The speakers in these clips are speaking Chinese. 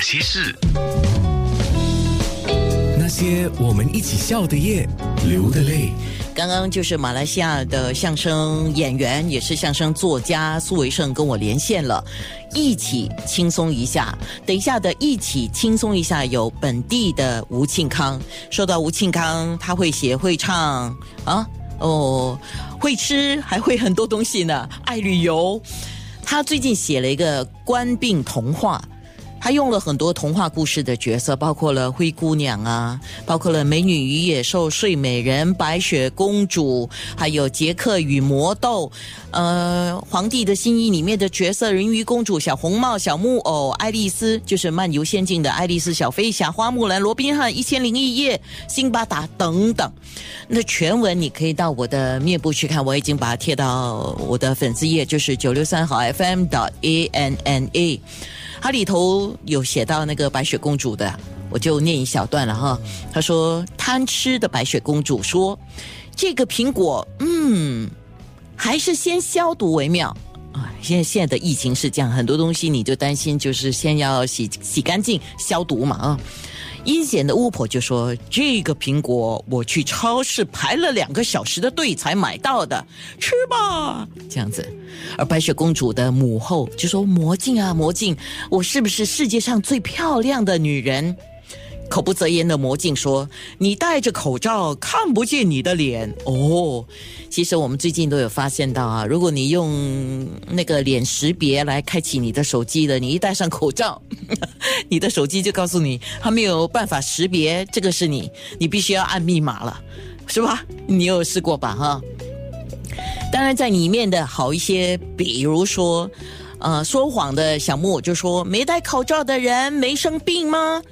那些事，那些我们一起笑的夜，流的泪。刚刚就是马来西亚的相声演员，也是相声作家苏维胜跟我连线了，一起轻松一下。等一下的一起轻松一下，有本地的吴庆康。说到吴庆康，他会写会唱啊，哦，会吃，还会很多东西呢，爱旅游。他最近写了一个官病童话。他用了很多童话故事的角色，包括了灰姑娘啊，包括了美女与野兽、睡美人、白雪公主，还有杰克与魔豆，呃，皇帝的新衣里面的角色，人鱼公主、小红帽、小木偶、爱丽丝，就是漫游仙境的爱丽丝、小飞侠、花木兰、罗宾汉、一千零一夜、辛巴达等等。那全文你可以到我的面部去看，我已经把它贴到我的粉丝页，就是九六三号 FM 的 A N N A。它里头有写到那个白雪公主的，我就念一小段了哈。他说：“贪吃的白雪公主说，这个苹果，嗯，还是先消毒为妙啊。现在现在的疫情是这样，很多东西你就担心，就是先要洗洗干净、消毒嘛啊。”阴险的巫婆就说：“这个苹果我去超市排了两个小时的队才买到的，吃吧。”这样子，而白雪公主的母后就说：“魔镜啊，魔镜，我是不是世界上最漂亮的女人？”口不择言的魔镜说：“你戴着口罩看不见你的脸哦。”其实我们最近都有发现到啊，如果你用那个脸识别来开启你的手机的，你一戴上口罩，你的手机就告诉你它没有办法识别这个是你，你必须要按密码了，是吧？你有试过吧？哈。当然，在里面的好一些，比如说，呃，说谎的小木就说：“没戴口罩的人没生病吗？”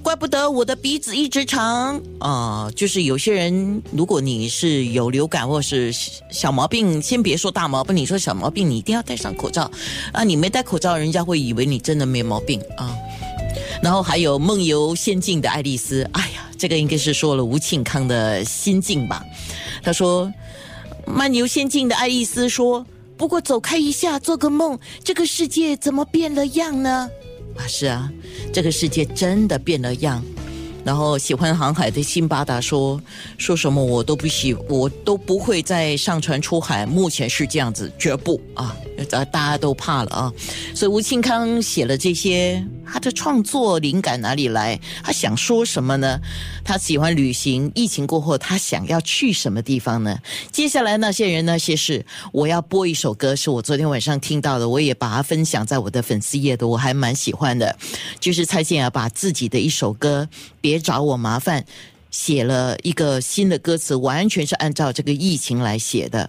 怪不得我的鼻子一直长啊！就是有些人，如果你是有流感或是小毛病，先别说大毛病，你说小毛病，你一定要戴上口罩啊！你没戴口罩，人家会以为你真的没毛病啊。然后还有梦游仙境的爱丽丝，哎呀，这个应该是说了吴庆康的心境吧？他说，漫游仙境的爱丽丝说：“不过走开一下，做个梦，这个世界怎么变了样呢？”啊，是啊，这个世界真的变了样。然后喜欢航海的辛巴达说：“说什么我都不喜，我都不会再上船出海。目前是这样子，绝不啊！大家都怕了啊！所以吴庆康写了这些，他的创作灵感哪里来？他想说什么呢？他喜欢旅行，疫情过后他想要去什么地方呢？接下来那些人那些事，我要播一首歌，是我昨天晚上听到的，我也把它分享在我的粉丝页的，我还蛮喜欢的，就是蔡健雅把自己的一首歌别。找我麻烦，写了一个新的歌词，完全是按照这个疫情来写的。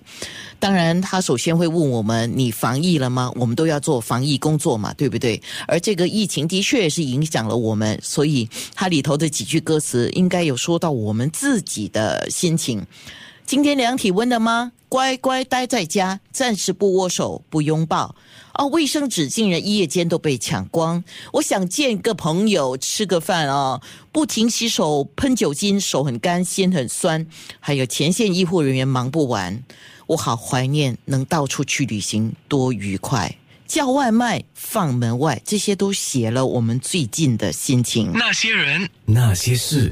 当然，他首先会问我们：“你防疫了吗？”我们都要做防疫工作嘛，对不对？而这个疫情的确是影响了我们，所以它里头的几句歌词应该有说到我们自己的心情。今天量体温了吗？乖乖待在家，暂时不握手，不拥抱。哦，卫生纸竟然一夜间都被抢光。我想见个朋友，吃个饭啊，不停洗手，喷酒精，手很干，心很酸。还有前线医护人员忙不完。我好怀念能到处去旅行，多愉快。叫外卖，放门外，这些都写了我们最近的心情。那些人，那些事。